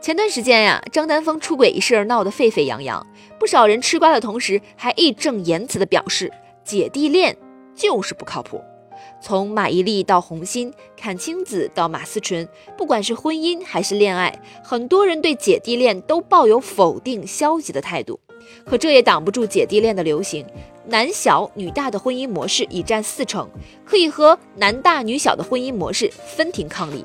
前段时间呀，张丹峰出轨一事闹得沸沸扬扬，不少人吃瓜的同时，还义正言辞地表示姐弟恋就是不靠谱。从马伊琍到洪欣，阚清子到马思纯，不管是婚姻还是恋爱，很多人对姐弟恋都抱有否定、消极的态度。可这也挡不住姐弟恋的流行，男小女大的婚姻模式已占四成，可以和男大女小的婚姻模式分庭抗礼。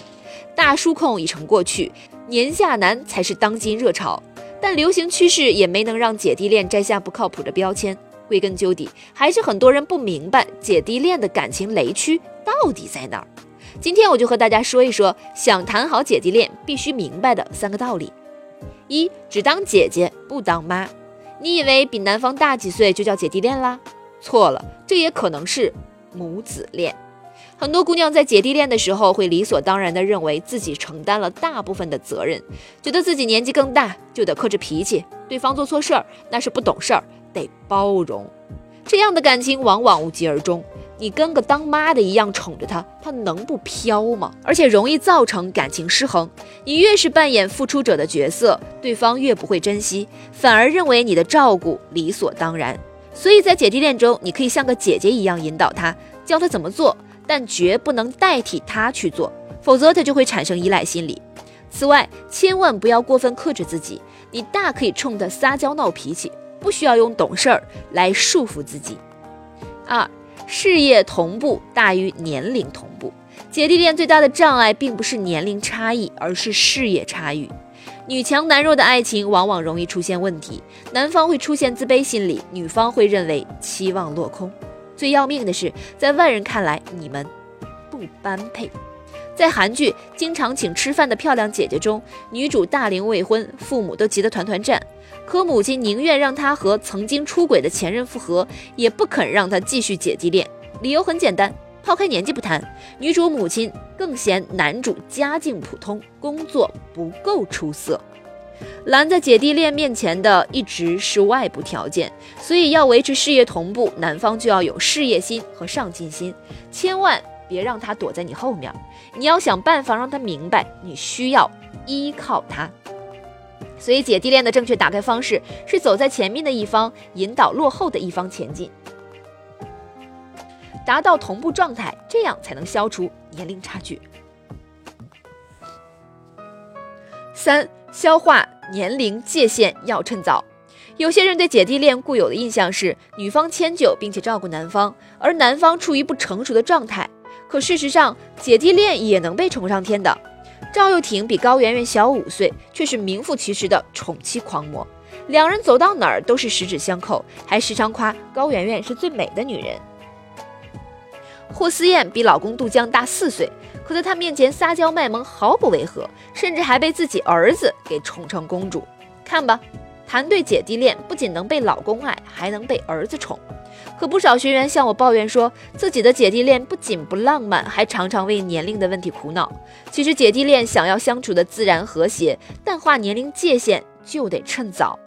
大叔控已成过去。年下男才是当今热潮，但流行趋势也没能让姐弟恋摘下不靠谱的标签。归根究底，还是很多人不明白姐弟恋的感情雷区到底在哪儿。今天我就和大家说一说，想谈好姐弟恋必须明白的三个道理：一、只当姐姐不当妈。你以为比男方大几岁就叫姐弟恋啦？错了，这也可能是母子恋。很多姑娘在姐弟恋的时候，会理所当然地认为自己承担了大部分的责任，觉得自己年纪更大就得克制脾气，对方做错事儿那是不懂事儿，得包容。这样的感情往往无疾而终。你跟个当妈的一样宠着他，他能不飘吗？而且容易造成感情失衡。你越是扮演付出者的角色，对方越不会珍惜，反而认为你的照顾理所当然。所以在姐弟恋中，你可以像个姐姐一样引导他，教他怎么做。但绝不能代替他去做，否则他就会产生依赖心理。此外，千万不要过分克制自己，你大可以冲他撒娇闹脾气，不需要用懂事儿来束缚自己。二，事业同步大于年龄同步。姐弟恋最大的障碍并不是年龄差异，而是事业差异。女强男弱的爱情往往容易出现问题，男方会出现自卑心理，女方会认为期望落空。最要命的是，在外人看来，你们不般配。在韩剧《经常请吃饭的漂亮姐姐》中，女主大龄未婚，父母都急得团团转，可母亲宁愿让她和曾经出轨的前任复合，也不肯让她继续姐弟恋。理由很简单，抛开年纪不谈，女主母亲更嫌男主家境普通，工作不够出色。拦在姐弟恋面前的一直是外部条件，所以要维持事业同步，男方就要有事业心和上进心，千万别让他躲在你后面。你要想办法让他明白，你需要依靠他。所以姐弟恋的正确打开方式是走在前面的一方引导落后的一方前进，达到同步状态，这样才能消除年龄差距。三。消化年龄界限要趁早。有些人对姐弟恋固有的印象是女方迁就并且照顾男方，而男方处于不成熟的状态。可事实上，姐弟恋也能被宠上天的。赵又廷比高圆圆小五岁，却是名副其实的宠妻狂魔。两人走到哪儿都是十指相扣，还时常夸高圆圆是最美的女人。霍思燕比老公杜江大四岁。可在他面前撒娇卖萌毫不违和，甚至还被自己儿子给宠成公主。看吧，谈对姐弟恋不仅能被老公爱，还能被儿子宠。可不少学员向我抱怨说，自己的姐弟恋不仅不浪漫，还常常为年龄的问题苦恼。其实姐弟恋想要相处的自然和谐，淡化年龄界限就得趁早。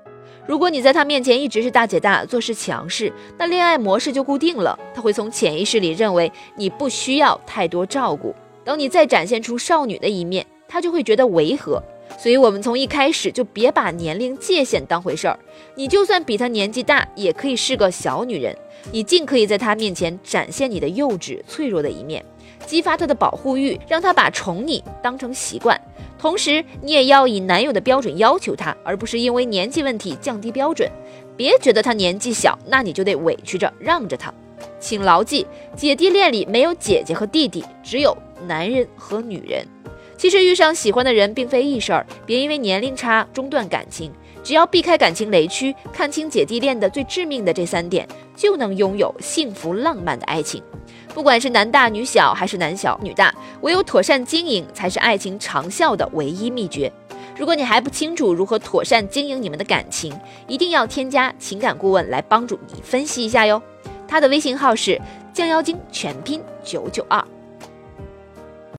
如果你在他面前一直是大姐大，做事强势，那恋爱模式就固定了。他会从潜意识里认为你不需要太多照顾。等你再展现出少女的一面，他就会觉得违和。所以，我们从一开始就别把年龄界限当回事儿。你就算比他年纪大，也可以是个小女人。你尽可以在他面前展现你的幼稚、脆弱的一面，激发他的保护欲，让他把宠你当成习惯。同时，你也要以男友的标准要求他，而不是因为年纪问题降低标准。别觉得他年纪小，那你就得委屈着让着他。请牢记，姐弟恋里没有姐姐和弟弟，只有男人和女人。其实遇上喜欢的人并非易事儿，别因为年龄差中断感情。只要避开感情雷区，看清姐弟恋的最致命的这三点，就能拥有幸福浪漫的爱情。不管是男大女小，还是男小女大，唯有妥善经营，才是爱情长效的唯一秘诀。如果你还不清楚如何妥善经营你们的感情，一定要添加情感顾问来帮助你分析一下哟。他的微信号是降妖精全拼九九二。